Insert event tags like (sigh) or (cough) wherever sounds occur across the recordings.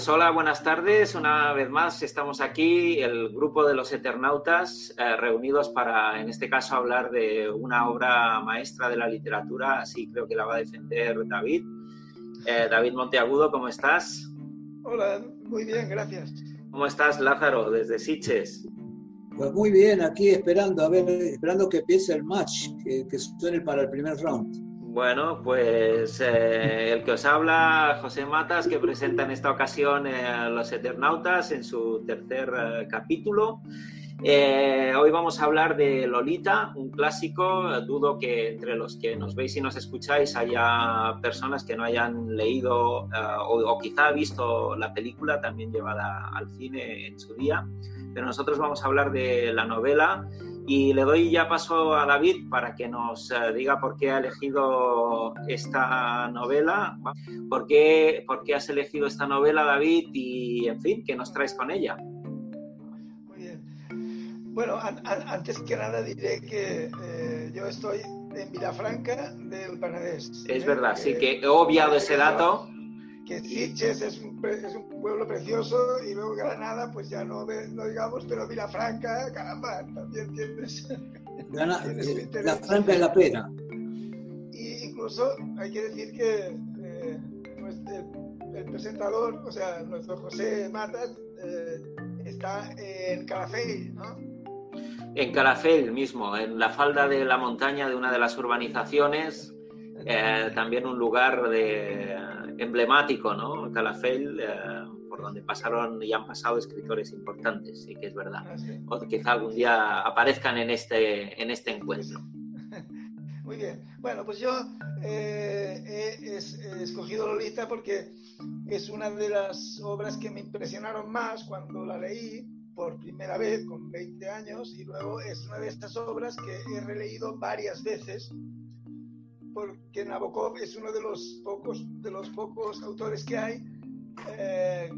Pues hola, buenas tardes. Una vez más estamos aquí, el grupo de los Eternautas, eh, reunidos para, en este caso, hablar de una obra maestra de la literatura. Así creo que la va a defender David. Eh, David Monteagudo, ¿cómo estás? Hola, muy bien, gracias. ¿Cómo estás, Lázaro, desde Siches? Pues muy bien, aquí esperando, a ver, esperando que empiece el match, que, que suene para el primer round. Bueno, pues eh, el que os habla, José Matas, que presenta en esta ocasión eh, Los Eternautas en su tercer eh, capítulo. hoy vamos a hablar de Lolita, un clásico. Dudo que entre los que nos veis y nos escucháis haya personas que no hayan leído o, o quizá visto la película, también llevada al cine en su día. Pero nosotros vamos a hablar de la novela y le doy ya paso a David para que nos eh, diga por qué ha elegido esta novela, por qué, por qué has elegido esta novela, David, y en fin, ¿qué nos traes con ella? Muy bien. Bueno, antes que nada diré que eh, yo estoy en Vilafranca del Panadés. Es verdad, sí que he obviado ese dato que Sitges es un, es un, pueblo precioso y luego Granada, pues ya no, no digamos, pero Vilafranca, caramba, también tienes. (laughs) (laughs) Eh, la Franca es la pena. Y incluso hay que decir que eh, pues, el, presentador, o sea, nuestro José Matas, eh, está en Calafell, ¿no? En Calafell mismo, en la falda de la montaña de una de las urbanizaciones, también un lugar de emblemático, ¿no? Calafell, eh, por donde pasaron y han pasado escritores importantes, sí que es verdad. Ah, o quizá algún día aparezcan en este, en este encuentro. (laughs) Muy bien. Bueno, pues yo eh, he, escogido Lolita porque es una de las obras que me impresionaron más cuando la leí por primera vez con 20 años y luego es una de estas obras que he releído varias veces porque Nabokov es uno de los pocos, de los pocos autores que hay eh,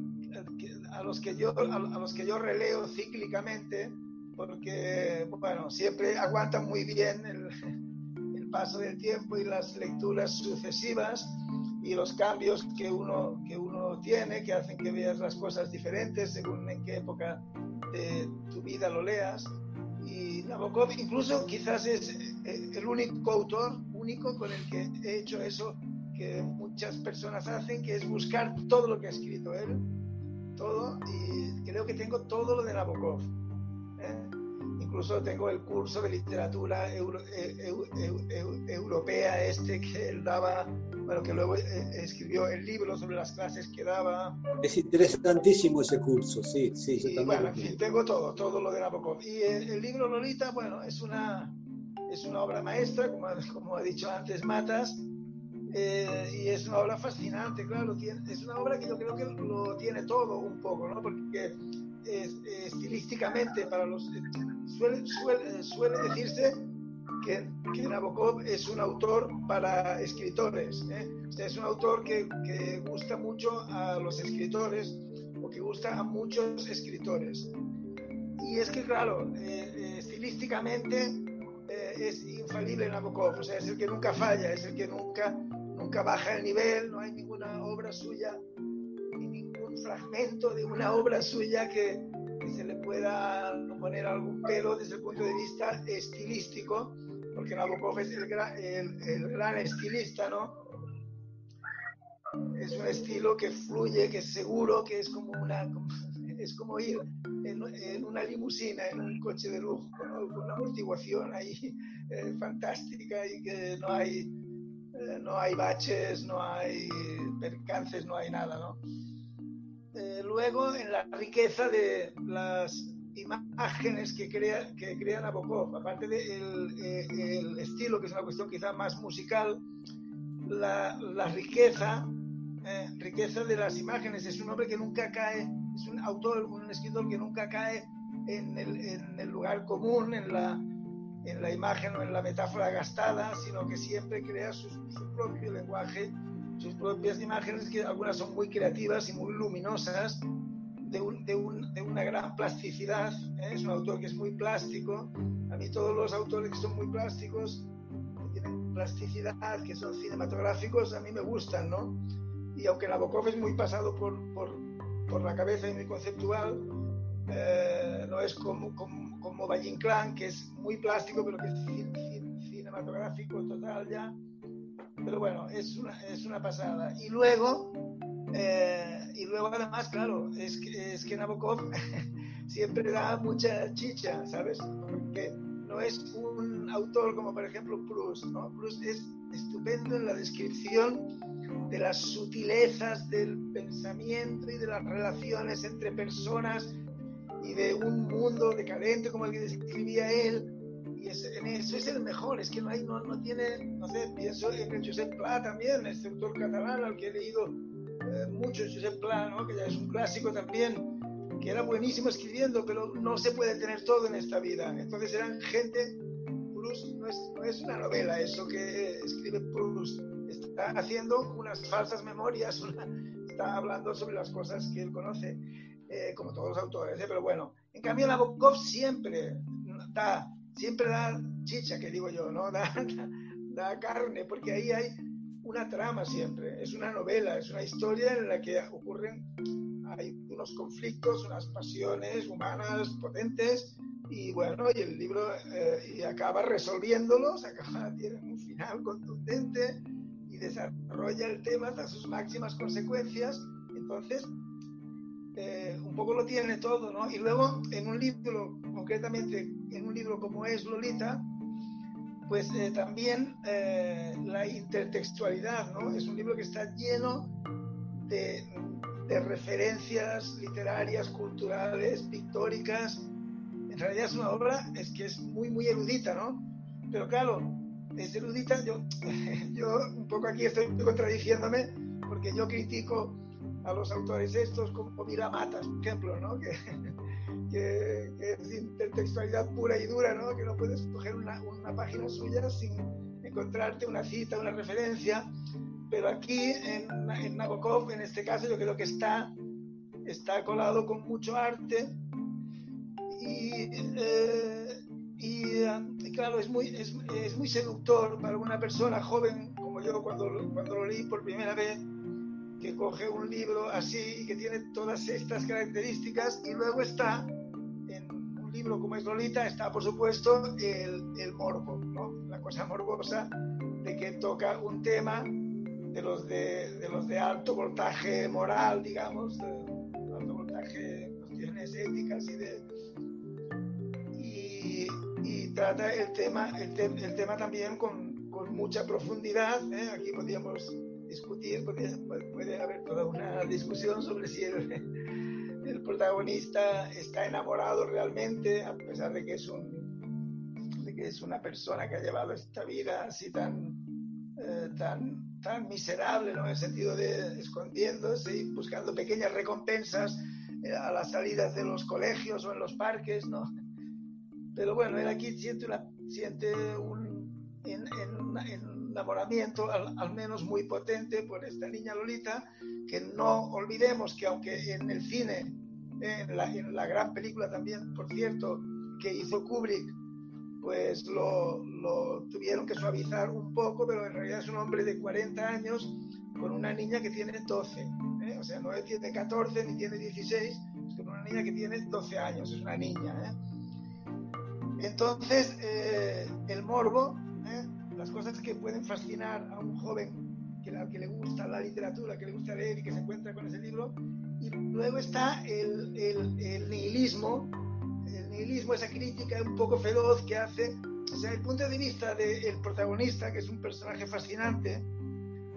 a, los que yo, a, los que yo releo cíclicamente, porque, bueno, siempre aguantan muy bien el, (laughs) el paso del tiempo y las lecturas sucesivas y los cambios que uno, que uno tiene, que hacen que veas las cosas diferentes según en qué época de tu vida lo leas. Y Nabokov incluso quizás es eh, el único autor único con el que he hecho eso que muchas personas hacen, que es buscar todo lo que ha escrito él, todo, y creo que tengo todo lo de Nabokov. ¿eh? Incluso tengo el curso de literatura e, e, europea este que él daba, bueno, que luego eh, escribió el libro sobre las clases que daba. Es interesantísimo ese curso, sí, sí. bueno, en fin, tengo todo, todo lo de Nabokov. Y el libro Lolita, bueno, es una es una obra maestra, como, como ha dicho antes Matas, eh, y es una obra fascinante, claro, es una obra que yo creo que lo tiene todo un poco, ¿no? Porque estilísticamente para los suele, suele, decirse que, que, Nabokov es un autor para escritores, ¿eh? o sea, es un autor que, que, gusta mucho a los escritores o que gusta a muchos escritores. Y es que, claro, eh, estilísticamente es infalible Nabokov, o sea, es el que nunca falla, es el que nunca, nunca baja el nivel, no hay ninguna obra suya, ni ningún fragmento de una obra suya que, se le pueda poner algún pelo desde el punto de vista estilístico, porque Nabokov es el, el gran estilista, ¿no? Es un estilo que fluye, que es seguro, que es como una es como ir en, una limusina, en un coche de lujo, con una amortiguación ahí eh, fantástica y que no hay, eh, no hay baches, no hay percances, no hay nada, ¿no? Eh, luego, en la riqueza de las imágenes que crea, que crea Nabokov, aparte del de el estilo, que es una cuestión quizá más musical, la, la riqueza, riqueza de las imágenes, es un hombre que nunca cae es un autor, un escritor que nunca cae en el, en el lugar común, en la, en la, imagen o en la metáfora gastada, sino que siempre crea su, su, propio lenguaje, sus propias imágenes, que algunas son muy creativas y muy luminosas, de, un, de, un, de una gran plasticidad. ¿eh? Es un autor que es muy plástico. A mí todos los autores que son muy plásticos, que tienen plasticidad, que son cinematográficos, a mí me gustan, ¿no? Y aunque Nabokov es muy pasado por, por por la cabeza y muy conceptual. Eh, no es como, como, como Valle Inclán, que es muy plástico, pero que es cinematográfico total ya. Pero bueno, es una, es una pasada. Y luego, eh, y luego además, claro, es que, es que Nabokov (laughs) siempre da mucha chicha, ¿sabes? Porque no es un autor como por ejemplo Proust, ¿no? Proust es estupendo en la descripción de las sutilezas del pensamiento y de las relaciones entre personas y de un mundo decadente como el que describía él. Y en eso es el mejor, es que no, hay, no, no tiene, no sé, pienso en el Josep Pla también, este autor catalán al que he leído eh, mucho, Josep Pla, ¿no? que ya es un clásico también, que era buenísimo escribiendo, pero no se puede tener todo en esta vida. Entonces eran gente, no es, no es una novela eso que escribe Proust, está haciendo unas falsas memorias, (laughs) está hablando sobre las cosas que él conoce, eh, como todos los autores, ¿eh? pero bueno, en cambio Nabokov siempre da, siempre da chicha, que digo yo, ¿no? Da, (laughs) da, da carne, porque ahí hay una trama siempre, es una novela, es una historia en la que ocurren hay unos conflictos, unas pasiones humanas potentes y bueno, y el libro eh, y acaba resolviéndolos, acaba, tiene un final contundente y desarrolla el tema hasta sus máximas consecuencias. Entonces, eh, un poco lo tiene todo, ¿no? Y luego, en un libro, concretamente en un libro como es Lolita, pues eh, también la intertextualidad, ¿no? Es un libro que está lleno de, de referencias literarias, culturales, pictóricas. En realidad es una obra, es que es muy, muy erudita, ¿no? Pero claro, es erudita, yo, (laughs) yo un poco aquí estoy contradiciéndome, porque yo critico a los autores estos como Mira Matas, por ejemplo, ¿no? Que, (laughs) que, que, es intertextualidad pura y dura, ¿no? Que no puedes coger una, una página suya sin encontrarte una cita, una referencia pero aquí en, en, Nabokov, en este caso, yo creo que está, está colado con mucho arte y, eh, y, claro, es muy, es, es, muy seductor para una persona joven como yo cuando, cuando lo leí por primera vez, que coge un libro así que tiene todas estas características y luego está en un libro como es Lolita, está por supuesto el, el morbo, ¿no? la cosa morbosa de que toca un tema de los de, de, los de alto voltaje moral, digamos, de alto voltaje, cuestiones éticas y de... Trata el tema, el, te, el, tema también con, con mucha profundidad. ¿eh? Aquí podríamos discutir, puede, puede, haber toda una discusión sobre si el, (laughs) el protagonista está enamorado realmente, a pesar de que es un de que es una persona que ha llevado esta vida así tan, eh, tan tan miserable, ¿no? En el sentido de escondiéndose y buscando pequeñas recompensas eh, a las salidas de los colegios o en los parques, ¿no? Pero bueno, él aquí siente, una, siente un en, en, enamoramiento, al, al, menos muy potente, por esta niña Lolita, que no olvidemos que aunque en el cine, en la, en la gran película también, por cierto, que hizo Kubrick, pues lo, lo, tuvieron que suavizar un poco, pero en realidad es un hombre de 40 años con una niña que tiene 12. ¿eh? O sea, no tiene 14 ni tiene 16, es con una niña que tiene 12 años, es una niña. ¿eh? Entonces, eh, el morbo, ¿eh? las cosas que pueden fascinar a un joven que, la, que, le gusta la literatura, que le gusta leer y que se encuentra con ese libro, y luego está el, el, el nihilismo nihilismo, esa crítica un poco feroz que hace, o sea, el punto de vista del protagonista, que es un personaje fascinante,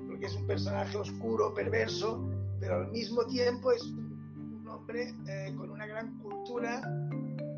porque es un personaje oscuro, perverso, pero al mismo tiempo es un hombre eh, con una gran cultura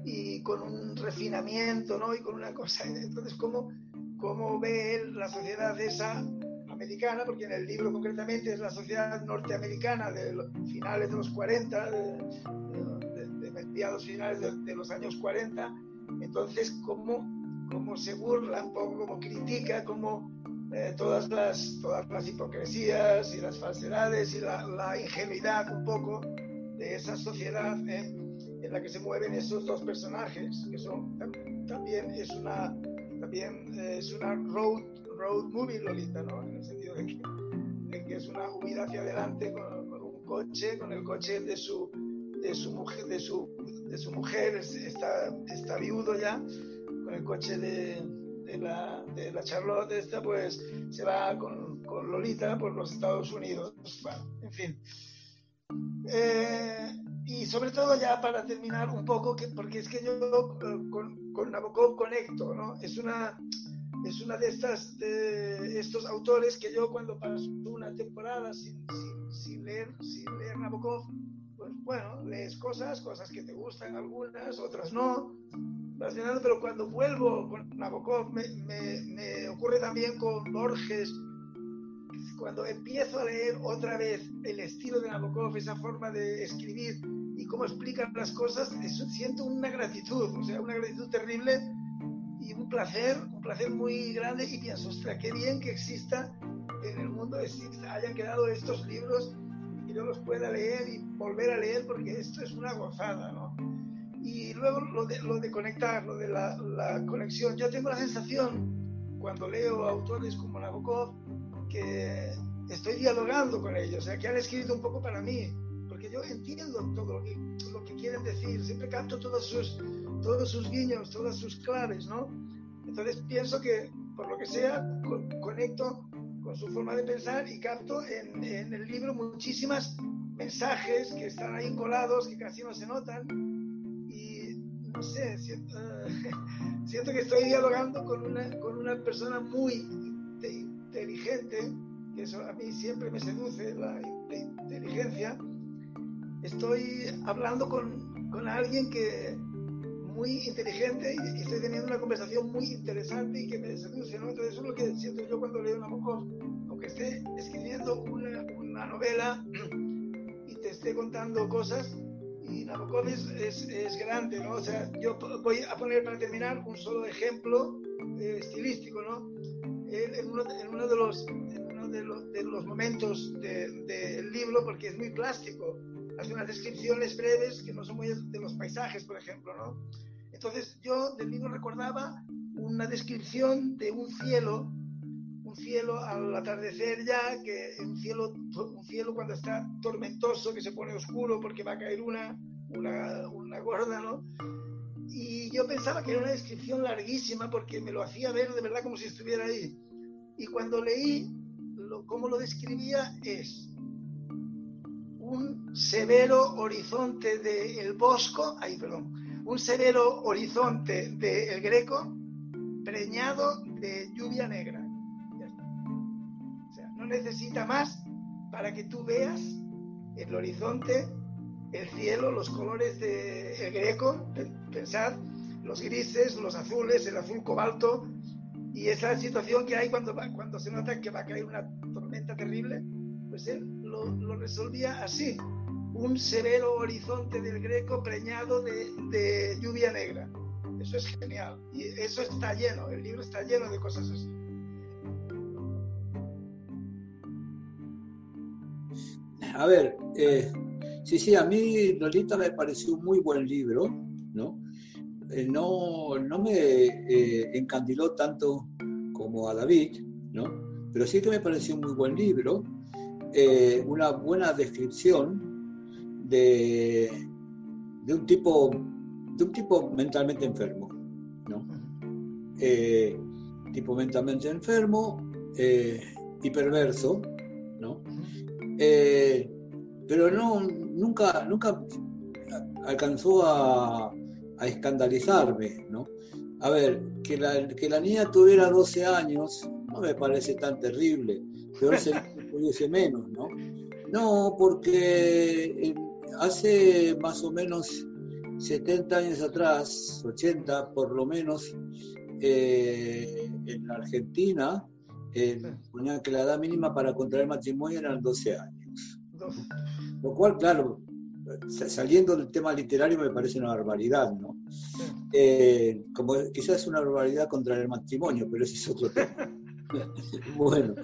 y con un refinamiento, ¿no? Y con una cosa, entonces, ¿cómo, cómo ve él la sociedad esa americana, porque en el libro concretamente es la sociedad norteamericana de los finales de los 40, de, mediados finales de, de, los años 40. Entonces, cómo, cómo se burla un poco, cómo critica, cómo eh, todas, las, todas las hipocresías y las falsedades y la, la ingenuidad un poco de esa sociedad eh, en la que se mueven esos dos personajes, que son también es una también eh, es una road road movie Lolita, ¿no? En el sentido de que, es una huida hacia adelante con, con un coche, con el coche de su, de su mujer, de su, de su mujer está, está viudo ya, con el coche de, de la, de la Charlotte esta, pues se va con, con Lolita por los Estados Unidos. en fin. Eh, y sobre todo ya para terminar un poco, que, porque es que yo eh, con, con Nabokov conecto, ¿no? Es una, es una de estas de estos autores que yo cuando paso una temporada sin, sin, sin, leer sin leer Nabokov pues bueno lees cosas cosas que te gustan algunas otras no pero cuando vuelvo con Nabokov me, me, me ocurre también con Borges cuando empiezo a leer otra vez el estilo de Nabokov esa forma de escribir y cómo explican las cosas siento una gratitud o sea una gratitud terrible y un placer, un placer muy grande y pienso, ostras, qué bien que exista en el mundo, exista, hayan quedado estos libros y yo los pueda leer y volver a leer porque esto es una gozada, ¿no? Y luego lo de, lo de conectar, lo de la, la conexión. Yo tengo la sensación, cuando leo autores como Nabokov, que estoy dialogando con ellos, o sea, que han escrito un poco para mí, porque yo entiendo todo lo que, lo que quieren decir, siempre capto todos sus, todos sus guiños, todas sus claves, ¿no? Entonces pienso que, por lo que sea, conecto con su forma de pensar y capto en, en el libro muchísimas mensajes que están ahí colados, que casi no se notan. Y no sé, siento, (laughs) siento que estoy dialogando con una, con una persona muy inteligente, que eso a mí siempre me seduce, la inteligencia. Estoy hablando con, con alguien que, muy inteligente y, estoy teniendo una conversación muy interesante y que me seduce, ¿no? Entonces eso es lo que siento yo cuando leo Nabokov, aunque esté escribiendo una, una novela y te esté contando cosas, y Nabokov es, es, es, grande, ¿no? O sea, yo voy a poner para terminar un solo ejemplo eh, estilístico, ¿no? Él, en, uno, en, uno, de los, en uno de los, de los momentos del de, libro, porque es muy plástico, hace unas descripciones breves que no son muy de los paisajes, por ejemplo, ¿no? Entonces yo del libro recordaba una descripción de un cielo, un cielo al atardecer ya, que un cielo, un cielo cuando está tormentoso, que se pone oscuro porque va a caer una, una, una gorda, ¿no? Y yo pensaba que era una descripción larguísima porque me lo hacía ver de verdad como si estuviera ahí. Y cuando leí lo, cómo lo describía es un severo horizonte del bosco, ahí perdón, un severo horizonte del Greco preñado de lluvia negra. O sea, no necesita más para que tú veas el horizonte, el cielo, los colores del Greco, pensad, los grises, los azules, el azul cobalto, y esa situación que hay cuando, cuando se nota que va a caer una tormenta terrible, pues él lo, resolvía así, un severo horizonte del Greco preñado de, de, lluvia negra. Eso es genial. Y eso está lleno, el libro está lleno de cosas así. A ver, eh, sí, sí, a mí Lolita me pareció un muy buen libro, ¿no? Eh, no, no me eh, encandiló tanto como a David, ¿no? Pero sí que me pareció un muy buen libro, eh, una buena descripción de, de, un tipo, de un tipo mentalmente enfermo, ¿no? Eh, tipo mentalmente enfermo eh, y perverso, ¿no? Eh, pero no, nunca, nunca alcanzó a, escandalizarme, ¿no? A ver, que la, que la niña tuviera 12 años no me parece tan terrible, tuviese menos, ¿no? No, porque hace más o menos 70 años atrás, 80 por lo menos, eh, en Argentina, eh, ponían que la edad mínima para contraer matrimonio eran 12 años. Lo cual, claro, saliendo del tema literario me parece una barbaridad, ¿no? Eh, como quizás es una barbaridad contraer matrimonio, pero ese es otro tema. (laughs) (laughs) bueno,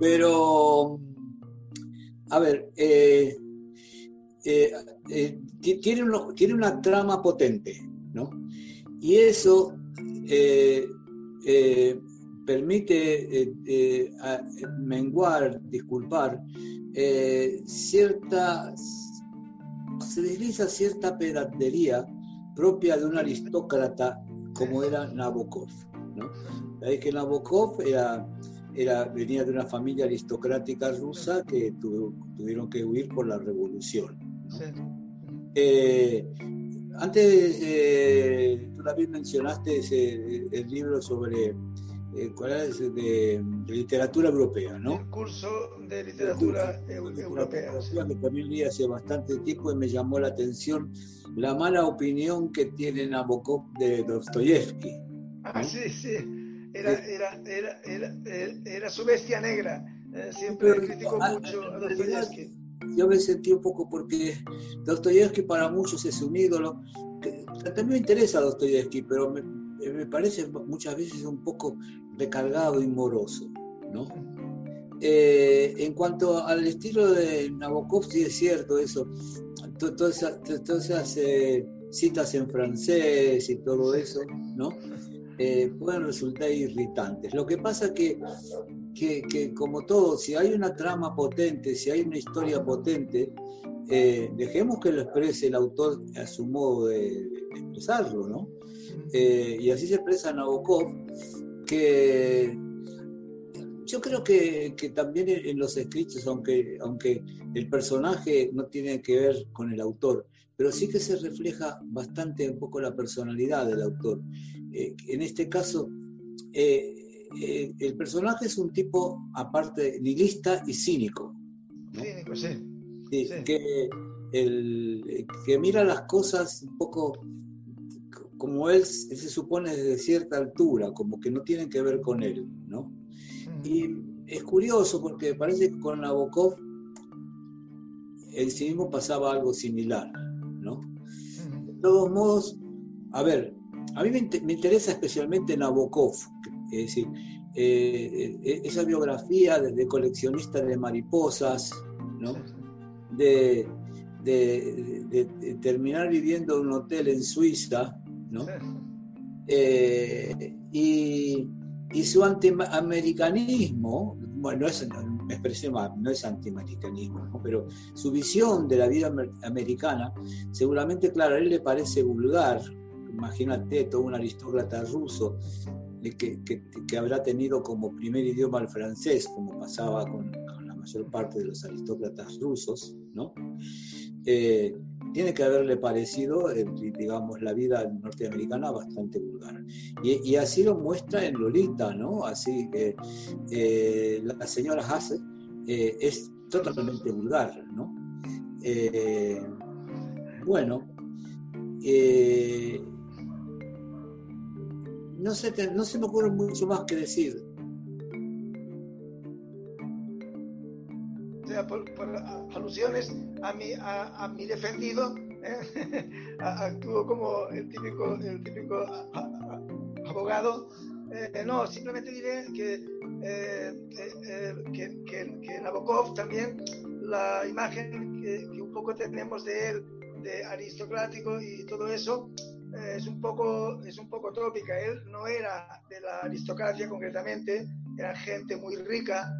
pero, a ver, eh, eh, eh, tiene, uno, tiene, una trama potente, ¿no? Y eso, permite eh, menguar, disculpar, cierta, se desliza cierta pedantería propia de un aristócrata como era Nabokov. ¿No? que Nabokov era, era, venía de una familia aristocrática rusa que tuvieron que huir por la revolución. antes, tú también mencionaste el libro sobre eh, ¿cuál es? De, literatura europea, ¿no? El curso de literatura, europea. Que también leí hace bastante tiempo y me llamó la atención la mala opinión que tiene Nabokov de Dostoyevsky. Ah, (laughs) sí, sí. Era, era, era, era, su bestia negra. Eh, siempre criticó ah, mucho a Dostoyevsky. Yo me sentí un poco porque Dostoyevsky para muchos es un ídolo. también me interesa Dostoyevsky, pero me, eh, me parece muchas veces un poco recargado y moroso, ¿no? Eh, en cuanto al estilo de Nabokov, sí es cierto eso, todas esas, eh, citas en francés y todo eso, ¿no? Pueden resultar irritantes. Lo que pasa que, que, que, como todo, si hay una trama potente, si hay una historia potente, dejemos que lo exprese el autor a su modo de expresarlo, ¿no? Eh, y así se expresa Nabokov, que yo creo que, también en los escritos, aunque, aunque el personaje no tiene que ver con el autor, pero sí que se refleja bastante un poco la personalidad del autor. Eh, en este caso, eh, el personaje es un tipo aparte nihilista y cínico. Cínico, sí. Que, el, que mira las cosas un poco como él, se supone desde cierta altura, como que no tienen que ver con él, ¿no? Y es curioso porque parece que con Nabokov el sí mismo pasaba algo similar, ¿no? Todos modos, a ver, a mí me, interesa especialmente Nabokov, es decir, eh, eh, esa biografía de, coleccionista de mariposas, ¿no? De, de, terminar viviendo en un hotel en Suiza, ¿no? Eh, y, su antiamericanismo, bueno, no es, no es antiamericanismo, pero su visión de la vida americana, seguramente, claro, a él le parece vulgar, imagínate, todo un aristócrata ruso que, que, habrá tenido como primer idioma el francés, como pasaba con, la mayor parte de los aristócratas rusos, ¿no? Eh, tiene que haberle parecido, eh, digamos, la vida norteamericana bastante vulgar. Y, así lo muestra en Lolita, ¿no? Así que eh, la señora Hasse eh, es totalmente vulgar, ¿no? bueno, no, sé, no se me ocurre mucho más que decir. Por, alusiones a mi, a, mi defendido, ¿eh? (laughs) actuó como el típico, el típico abogado. Eh, no, simplemente diré que, eh, que, que, que, Nabokov también, la imagen que, un poco tenemos de él, de aristocrático y todo eso, es un poco es un poco trópica. Él no era de la aristocracia concretamente, era gente muy rica,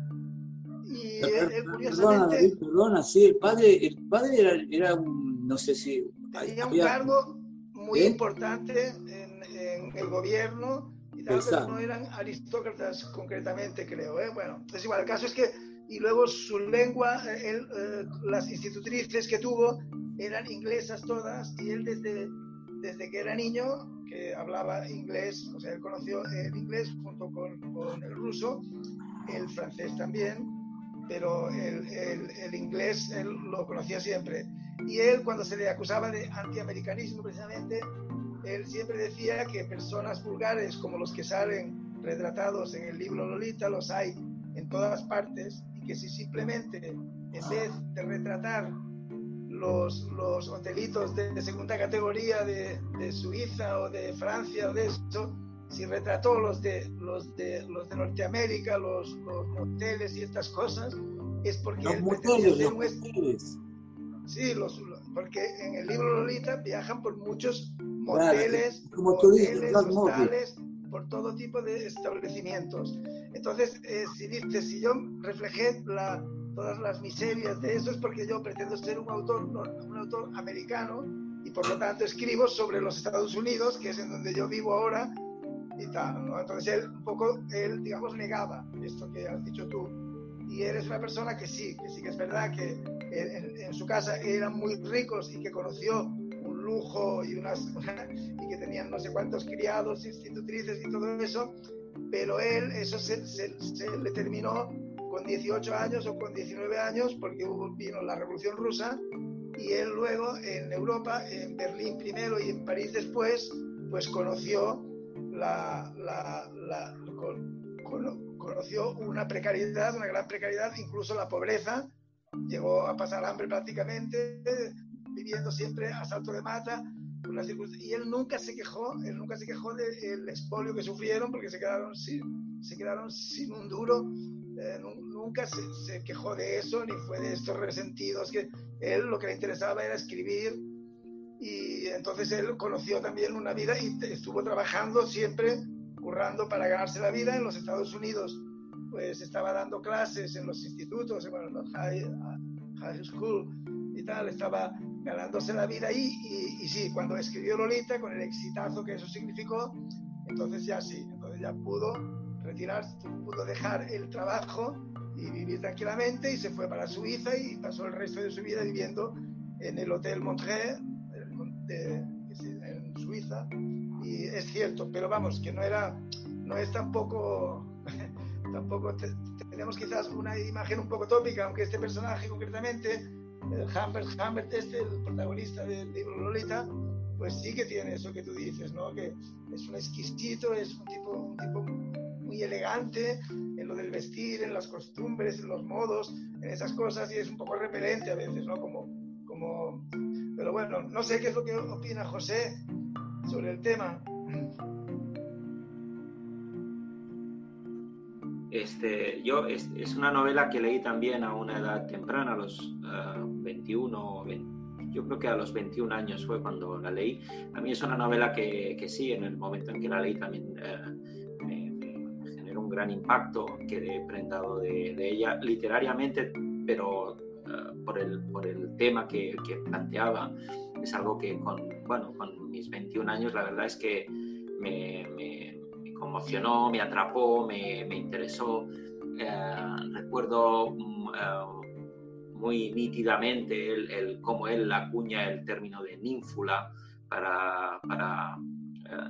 y (laughs) curiosamente... Perdona, sí, el padre, el padre era, era un, no sé si... Tenía un cargo muy ¿Eh? importante en, en, el gobierno y tal vez no eran aristócratas concretamente, creo. ¿eh? Bueno, es igual, el caso es que, y luego su lengua, él, eh, las institutrices que tuvo eran inglesas todas y él desde, desde que era niño, que hablaba inglés, o sea, él conoció el inglés junto con, con el ruso, el francés también, pero el, el, inglés él lo conocía siempre. Y él, cuando se le acusaba de antiamericanismo, precisamente, él siempre decía que personas vulgares como los que salen retratados en el libro Lolita los hay en todas partes y que si simplemente, en vez de retratar los, los hotelitos de, segunda categoría de, de, Suiza o de Francia o de eso, si retrató los de, los de, los de Norteamérica, los, los moteles y estas cosas, es porque... Los moteles, los Sí, los, porque en el libro Lolita viajan por muchos moteles, como tú dices, hostales, por todo tipo de establecimientos. Entonces, eh, si dices, si yo reflejé la, todas las miserias de eso es porque yo pretendo ser un autor, un autor americano y por lo tanto escribo sobre los Estados Unidos, que es en donde yo vivo ahora tal. Entonces él un poco, él digamos, negaba esto que has dicho tú. Y eres una persona que sí, que sí que es verdad que en, su casa eran muy ricos y que conoció un lujo y, unas, (laughs) y que tenían no sé cuántos criados, institutrices y todo eso, pero él eso se, se le terminó con 18 años o con 19 años, porque hubo, vino la Revolución Rusa, y él luego en Europa, en Berlín primero y en París después, pues conoció la, la, conoció una precariedad, una gran precariedad, incluso la pobreza, llegó a pasar hambre prácticamente, viviendo siempre a salto de mata, y él nunca se quejó, él nunca se quejó del expolio que sufrieron porque se quedaron sin, se quedaron sin un duro. Eh, nunca se, quejó de eso, ni fue de estos resentidos, que él lo que le interesaba era escribir y entonces él conoció también una vida y estuvo trabajando siempre, currando para ganarse la vida en los Estados Unidos. Pues estaba dando clases en los institutos, bueno, en los high, high school y tal, estaba ganándose la vida ahí y, y, sí, cuando escribió Lolita, con el exitazo que eso significó, entonces ya sí, entonces ya pudo retirarse, pudo dejar el trabajo y vivir tranquilamente y se fue para Suiza y pasó el resto de su vida viviendo en el Hotel Montreux en Suiza y es cierto, pero vamos, que no era, no es tampoco, (laughs) tampoco tenemos quizás una imagen un poco tópica, aunque este personaje concretamente, Humbert, Humbert este, el protagonista del libro Lolita, pues sí que tiene eso que tú dices, ¿no? Que es un exquisito, es un tipo, un tipo muy elegante en lo del vestir, en las costumbres, en los modos, en esas cosas, y es un poco repelente a veces, ¿no? Como, como... Pero bueno, no sé qué es lo que opina José sobre el tema. Este, yo, es, es, una novela que leí también a una edad temprana, a los 21 eh, yo creo que a los 21 años fue cuando la leí. A mí es una novela que, que sí, en el momento en que la leí también eh, gran impacto que he prendado de, ella literariamente, pero eh, por, el, por el tema que, que, planteaba. Es algo que con, bueno, con mis 21 años la verdad es que me, me, conmocionó, me atrapó, me, me interesó. Eh, recuerdo eh, muy nítidamente el, el, cómo él acuña el término de ninfula para, para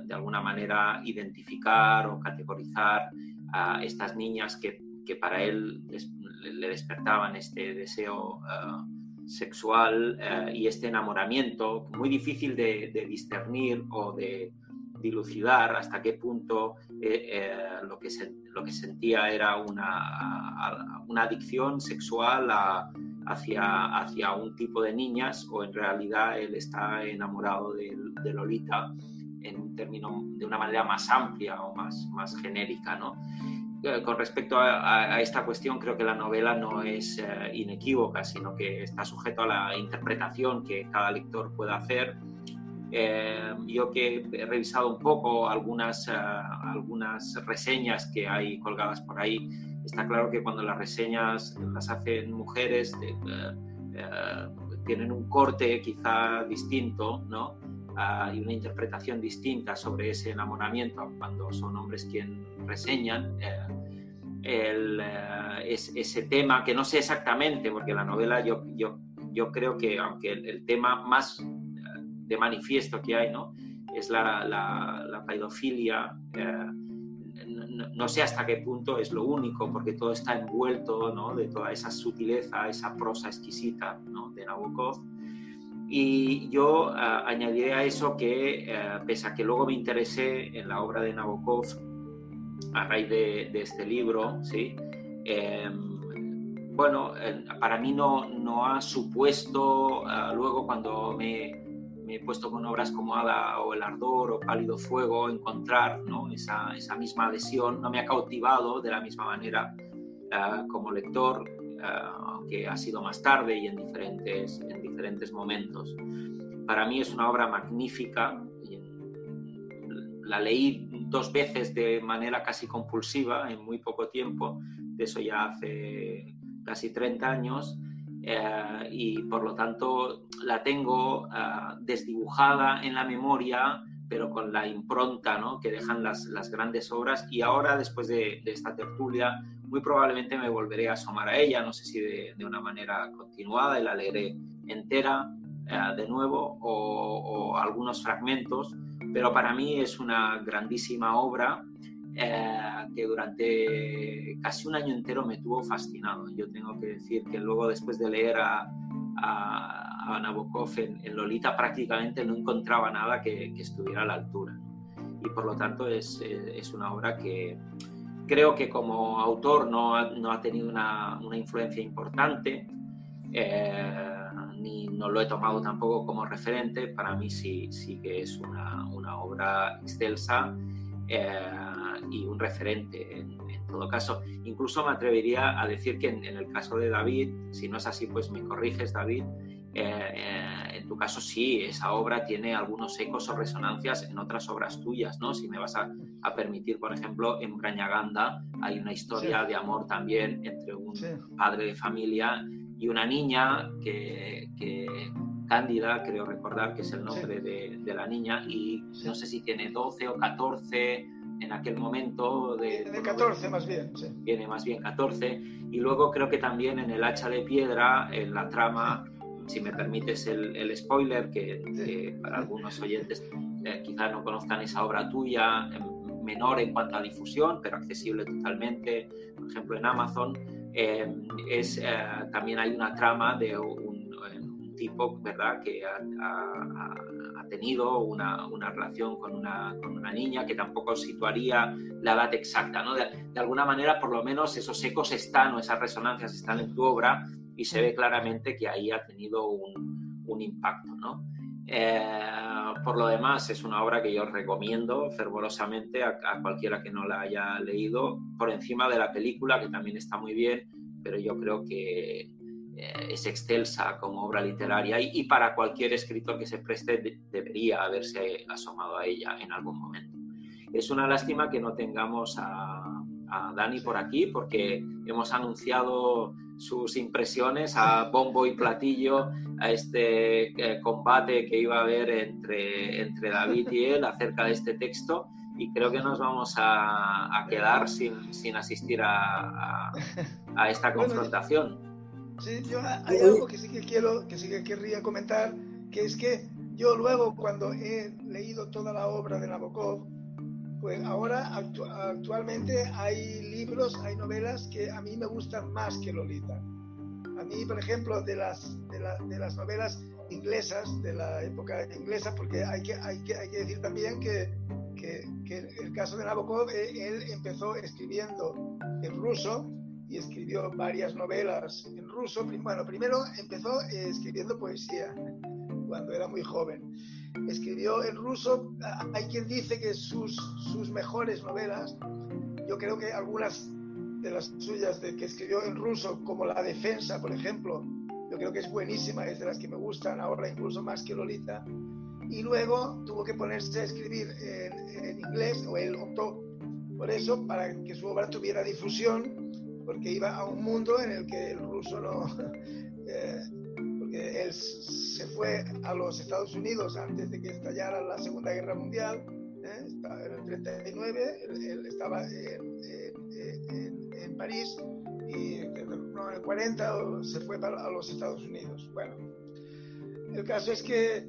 de alguna manera identificar o categorizar a estas niñas que, que para él le despertaban este deseo eh, sexual eh, y este enamoramiento muy difícil de, discernir o de dilucidar hasta qué punto eh, lo, que lo que sentía era una, una adicción sexual hacia, hacia un tipo de niñas o en realidad él está enamorado de, de Lolita en un término de una manera más amplia o más, más genérica. ¿no? Eh, con respecto a, esta cuestión, creo que la novela no es eh, inequívoca, sino que está sujeto a la interpretación que cada lector pueda hacer. Eh, yo que he revisado un poco algunas, algunas reseñas que hay colgadas por ahí, está claro que cuando las reseñas las hacen mujeres, tienen un corte quizá distinto, ¿no? Y una interpretación distinta sobre ese enamoramiento cuando son hombres quien reseñan eh, el, eh, ese tema, que no sé exactamente, porque la novela yo, yo, yo creo que aunque el, tema más eh, de manifiesto que hay ¿no? es la, la, la pedofilia, no, sé hasta qué punto es lo único, porque todo está envuelto ¿no? de toda esa sutileza, esa prosa exquisita ¿no? de Nabokov y yo ah, añadiré a eso que, eh, pese a que luego me interesé en la obra de Nabokov a raíz de, este libro, ¿sí? Em, bueno, para mí no, no ha supuesto, ah, luego cuando me, me, he puesto con obras como Ada o El Ardor o Pálido Fuego, encontrar ¿no? esa, esa, misma adhesión, no me ha cautivado de la misma manera ah, como lector, aunque ha sido más tarde y en diferentes, en diferentes momentos. Para mí es una obra magnífica. La leí dos veces de manera casi compulsiva en muy poco tiempo, de eso ya hace casi 30 años, eh, y por lo tanto la tengo eh, desdibujada en la memoria, pero con la impronta ¿no? que dejan las, las, grandes obras. Y ahora, después de, esta tertulia, muy probablemente me volveré a asomar a ella, no sé si de, de una manera continuada y la leeré entera eh, de nuevo o, o, algunos fragmentos, pero para mí es una grandísima obra eh, que durante casi un año entero me tuvo fascinado. Yo tengo que decir que luego después de leer a, a, Nabokov en, Lolita prácticamente no encontraba nada que, estuviera a la altura. Y por lo tanto es, es, una obra que creo que como autor no ha, no ha tenido una, una, influencia importante. Eh, ni no lo he tomado tampoco como referente, para mí sí, sí que es una, una obra excelsa eh, y un referente en, todo caso. Incluso me atrevería a decir que en, el caso de David, si no es así, pues me corriges, David. Eh, eh, en tu caso sí, esa obra tiene algunos ecos o resonancias en otras obras tuyas, ¿no? Si me vas a, a permitir, por ejemplo, en Brañaganda hay una historia de amor también entre un padre de familia y una niña que, que Cándida, creo recordar que es el nombre de, de, la niña, y no sé si tiene 12 o 14 en aquel momento. De, de 14 más bien. Sí. Tiene más bien 14. Y luego creo que también en el hacha de piedra, en la trama, si me permites el, el spoiler, que, para algunos oyentes eh, quizás no conozcan esa obra tuya, menor en cuanto a difusión, pero accesible totalmente, por ejemplo en Amazon, eh, es, eh, también hay una trama de un tipo, ¿verdad?, que ha, tenido una, una, relación con una, con una, niña que tampoco situaría la edad exacta, ¿no? De, alguna manera, por lo menos, esos ecos están o esas resonancias están en tu obra y se ve claramente que ahí ha tenido un, un impacto, ¿no? Eh, por lo demás, es una obra que yo recomiendo fervorosamente a, cualquiera que no la haya leído, por encima de la película, que también está muy bien, pero yo creo que es excelsa como obra literaria y, para cualquier escritor que se preste debería haberse asomado a ella en algún momento. Es una lástima que no tengamos a, a Dani por aquí porque hemos anunciado sus impresiones a bombo y platillo a este eh, combate que iba a haber entre, entre David y él acerca de este texto y creo que nos vamos a, a quedar sin, sin asistir a, a esta confrontación. Sí, yo hay algo que sí que quiero, que sí que querría comentar, que es que yo luego cuando he leído toda la obra de Nabokov, pues ahora actualmente hay libros, hay novelas que a mí me gustan más que Lolita. A mí, por ejemplo, de las, de, de las novelas inglesas, de la época inglesa, porque hay que, hay que, hay que decir también que, que, que el caso de Nabokov, eh, él empezó escribiendo en ruso y escribió varias novelas en ruso. Bueno, primero empezó eh, escribiendo poesía cuando era muy joven. Escribió en ruso, hay quien dice que sus, sus mejores novelas, yo creo que algunas de las suyas de que escribió en ruso, como La Defensa, por ejemplo, yo creo que es buenísima, es de las que me gustan ahora incluso más que Lolita. Y luego tuvo que ponerse a escribir en, en inglés, o él optó por eso, para que su obra tuviera difusión porque iba a un mundo en el que el ruso no... (laughs) Eh, porque él se fue a los Estados Unidos antes de que estallara la Segunda Guerra Mundial, ¿eh? en el 39, él, estaba en, en, París y en el 40 se fue a los Estados Unidos. Bueno, el caso es que...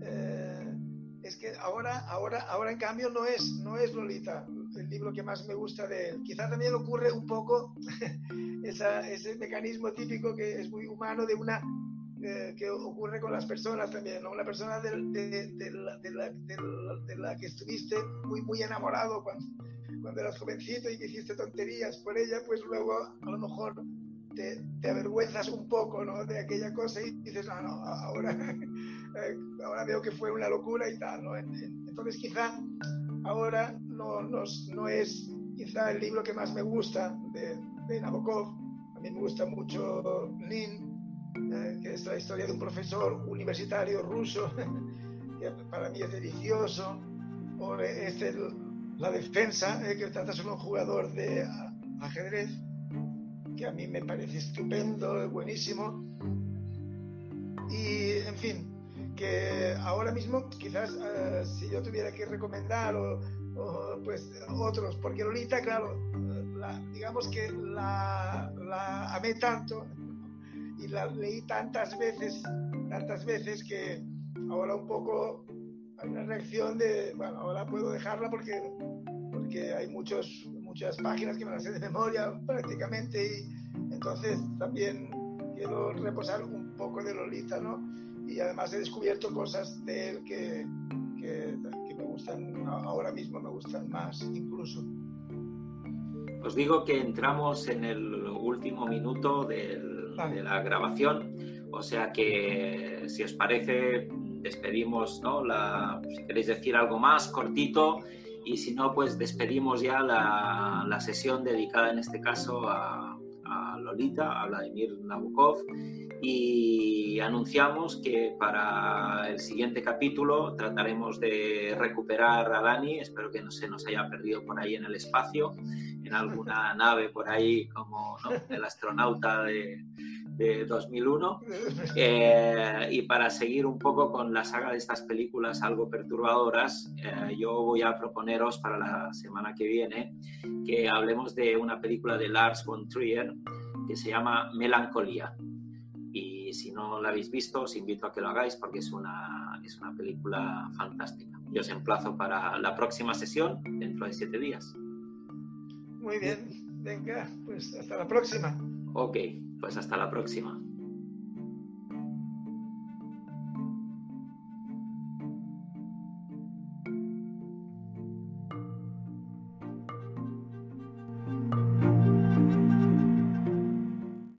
Eh, es que ahora, ahora, ahora en cambio no es, no es Lolita, el libro que más me gusta de él. Quizá también ocurre un poco (laughs) ese mecanismo típico que es muy humano de una eh, que ocurre con las personas también, ¿no? Una persona de, de, de, la, de, la, que estuviste muy, muy enamorado cuando, cuando eras jovencito y que hiciste tonterías por ella, pues luego a lo mejor te, te, avergüenzas un poco ¿no? de aquella cosa y dices, no, no, ahora, (laughs) eh, ahora veo que fue una locura y tal. ¿no? Entonces quizá ahora no, no, es quizá el libro que más me gusta de, Nabokov. A mí me gusta mucho Nin, eh, que es la historia de un profesor universitario ruso, (laughs) que para mí es delicioso. O este, la defensa, eh, que trata sobre un jugador de ajedrez, que a mí me parece estupendo, buenísimo. Y, en fin, que ahora mismo quizás eh, si yo tuviera que recomendar o, pues otros, porque Lolita, claro, digamos que la, la amé tanto y la leí tantas veces, tantas veces que ahora un poco hay una reacción de, bueno, ahora puedo dejarla porque, porque hay muchos, muchas páginas que me las sé de memoria prácticamente y entonces también quiero reposar un poco de Lolita, ¿no? Y además he descubierto cosas de él que, que, gustan, ahora mismo me gustan más incluso. Os digo que entramos en el último minuto del, de la grabación, o sea que si os parece despedimos, ¿no? La, si queréis decir algo más, cortito, y si no, pues despedimos ya la, la sesión dedicada en este caso a, a, Lolita, a Vladimir Nabokov, y anunciamos que para el siguiente capítulo trataremos de recuperar a Dani, espero que no se nos haya perdido por ahí en el espacio, en alguna (laughs) nave por ahí como ¿no? el astronauta de, de 2001. Eh, y para seguir un poco con la saga de estas películas algo perturbadoras, eh, yo voy a proponeros para la semana que viene que hablemos de una película de Lars von Trier que se llama Melancolía. Y si no la habéis visto, os invito a que lo hagáis porque es una, es una película fantástica. Yo os emplazo para la próxima sesión dentro de siete días. Muy bien, venga, pues hasta la próxima. Ok, pues hasta la próxima.